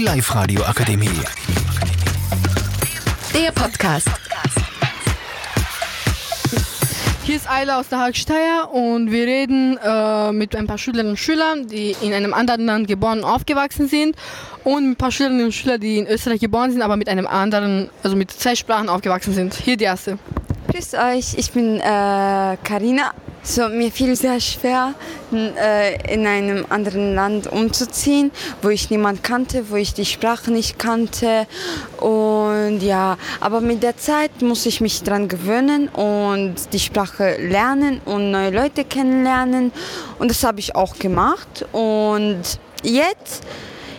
Die Live-Radio Akademie. Der Podcast. Hier ist Ayla aus der Hagsteier und wir reden äh, mit ein paar Schülerinnen und Schülern, die in einem anderen Land geboren und aufgewachsen sind und mit ein paar Schülerinnen und Schülern, die in Österreich geboren sind, aber mit einem anderen, also mit zwei Sprachen aufgewachsen sind. Hier die erste. Grüß euch, ich bin äh, Karina. So, mir fiel sehr schwer, äh, in einem anderen Land umzuziehen, wo ich niemand kannte, wo ich die Sprache nicht kannte. Und ja, aber mit der Zeit muss ich mich dran gewöhnen und die Sprache lernen und neue Leute kennenlernen. Und das habe ich auch gemacht. Und jetzt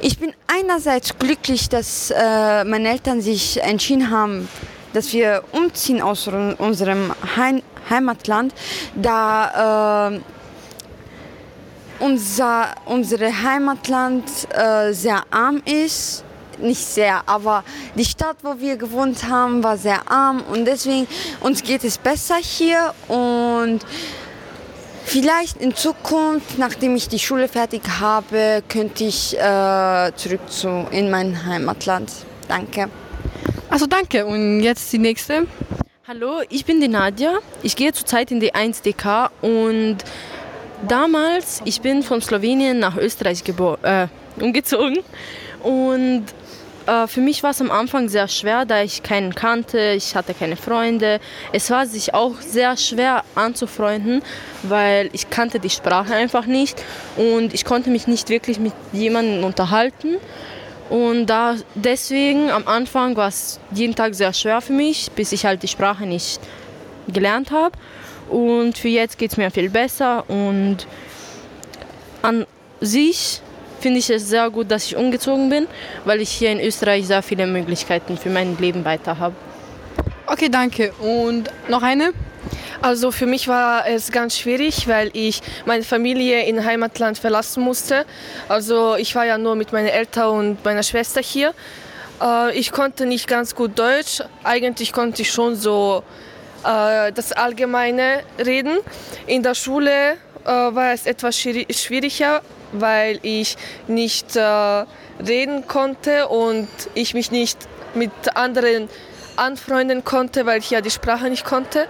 ich bin einerseits glücklich, dass äh, meine Eltern sich entschieden haben, dass wir umziehen aus unserem Heim Heimatland, da äh, unser unsere Heimatland äh, sehr arm ist. Nicht sehr, aber die Stadt, wo wir gewohnt haben, war sehr arm und deswegen uns geht es besser hier und Vielleicht in Zukunft, nachdem ich die Schule fertig habe, könnte ich äh, zurück zu, in mein Heimatland. Danke. Also danke und jetzt die nächste. Hallo, ich bin die Nadja. Ich gehe zurzeit in die 1DK und damals, ich bin von Slowenien nach Österreich äh, umgezogen und äh, für mich war es am Anfang sehr schwer, da ich keinen kannte, ich hatte keine Freunde. Es war sich auch sehr schwer anzufreunden, weil ich kannte die Sprache einfach nicht und ich konnte mich nicht wirklich mit jemandem unterhalten. Und da, deswegen am Anfang war es jeden Tag sehr schwer für mich, bis ich halt die Sprache nicht gelernt habe. Und für jetzt geht es mir viel besser. Und an sich finde ich es sehr gut, dass ich umgezogen bin, weil ich hier in Österreich sehr viele Möglichkeiten für mein Leben weiter habe. Okay, danke. Und noch eine? Also für mich war es ganz schwierig, weil ich meine Familie in Heimatland verlassen musste. Also ich war ja nur mit meinen Eltern und meiner Schwester hier. Äh, Ich konnte nicht ganz gut Deutsch. Eigentlich konnte ich schon so äh, das Allgemeine reden. In der Schule äh, war es etwas schwierig- schwieriger, weil ich nicht reden konnte und ich mich nicht mit anderen anfreunden konnte, weil ich ja die Sprache nicht konnte.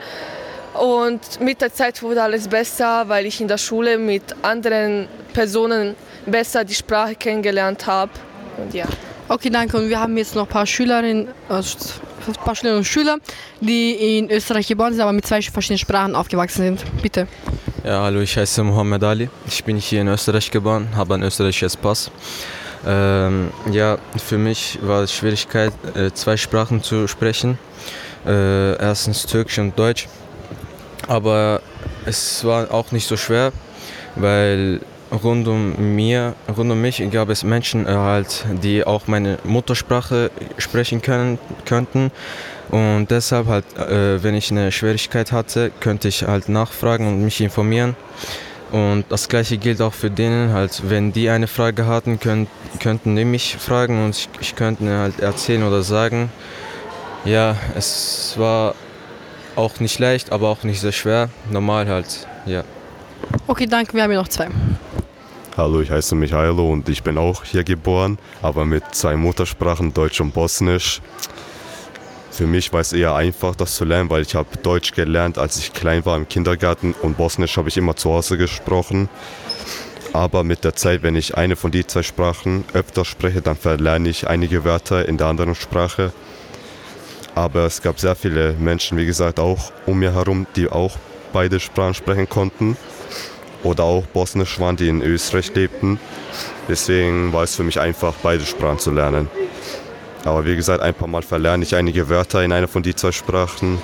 Und mit der Zeit wurde alles besser, weil ich in der Schule mit anderen Personen besser die Sprache kennengelernt habe. Und ja. Okay, danke. Und wir haben jetzt noch ein paar Schülerinnen, also ein paar Schülerinnen und Schüler, die in Österreich geboren sind, aber mit zwei verschiedenen Sprachen aufgewachsen sind. Bitte. Ja, hallo, ich heiße Mohammed Ali. Ich bin hier in Österreich geboren, habe einen österreichischen Pass. Ähm, ja, für mich war es Schwierigkeit, äh, zwei Sprachen zu sprechen. Äh, erstens Türkisch und Deutsch. Aber es war auch nicht so schwer, weil rund um mir, rund um mich gab es Menschen halt, die auch meine Muttersprache sprechen können, könnten. Und deshalb halt, äh, wenn ich eine Schwierigkeit hatte, könnte ich halt nachfragen und mich informieren. Und das gleiche gilt auch für denen, halt, wenn die eine Frage hatten, können, könnten die mich fragen und ich, ich könnte halt erzählen oder sagen. Ja, es war auch nicht leicht, aber auch nicht sehr schwer. Normal halt, ja. Okay, danke. Wir haben hier noch zwei. Hallo, ich heiße Michailo und ich bin auch hier geboren, aber mit zwei Muttersprachen, Deutsch und Bosnisch. Für mich war es eher einfach, das zu lernen, weil ich habe Deutsch gelernt, als ich klein war im Kindergarten und Bosnisch habe ich immer zu Hause gesprochen. Aber mit der Zeit, wenn ich eine von den zwei Sprachen öfter spreche, dann verlerne ich einige Wörter in der anderen Sprache. Aber es gab sehr viele Menschen, wie gesagt, auch um mir herum, die auch beide Sprachen sprechen konnten oder auch Bosnisch waren, die in Österreich lebten. Deswegen war es für mich einfach, beide Sprachen zu lernen. Aber wie gesagt, ein paar Mal verlerne ich einige Wörter in einer von die zwei Sprachen.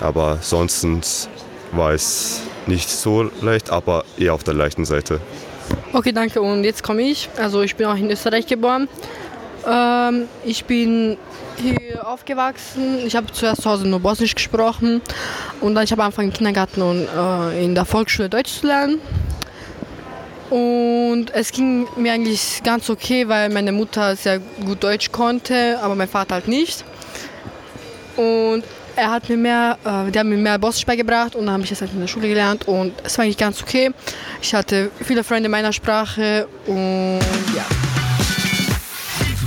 Aber sonst war es nicht so leicht, aber eher auf der leichten Seite. Okay, danke. Und jetzt komme ich. Also ich bin auch in Österreich geboren. Ähm, ich bin hier aufgewachsen. Ich habe zuerst zu Hause nur Bosnisch gesprochen und dann ich habe angefangen im Kindergarten und äh, in der Volksschule Deutsch zu lernen. Und es ging mir eigentlich ganz okay, weil meine Mutter sehr gut Deutsch konnte, aber mein Vater halt nicht. Und er hat mir mehr, äh, die haben mir mehr Bosnisch beigebracht und dann habe ich das halt in der Schule gelernt und es war eigentlich ganz okay. Ich hatte viele Freunde meiner Sprache und.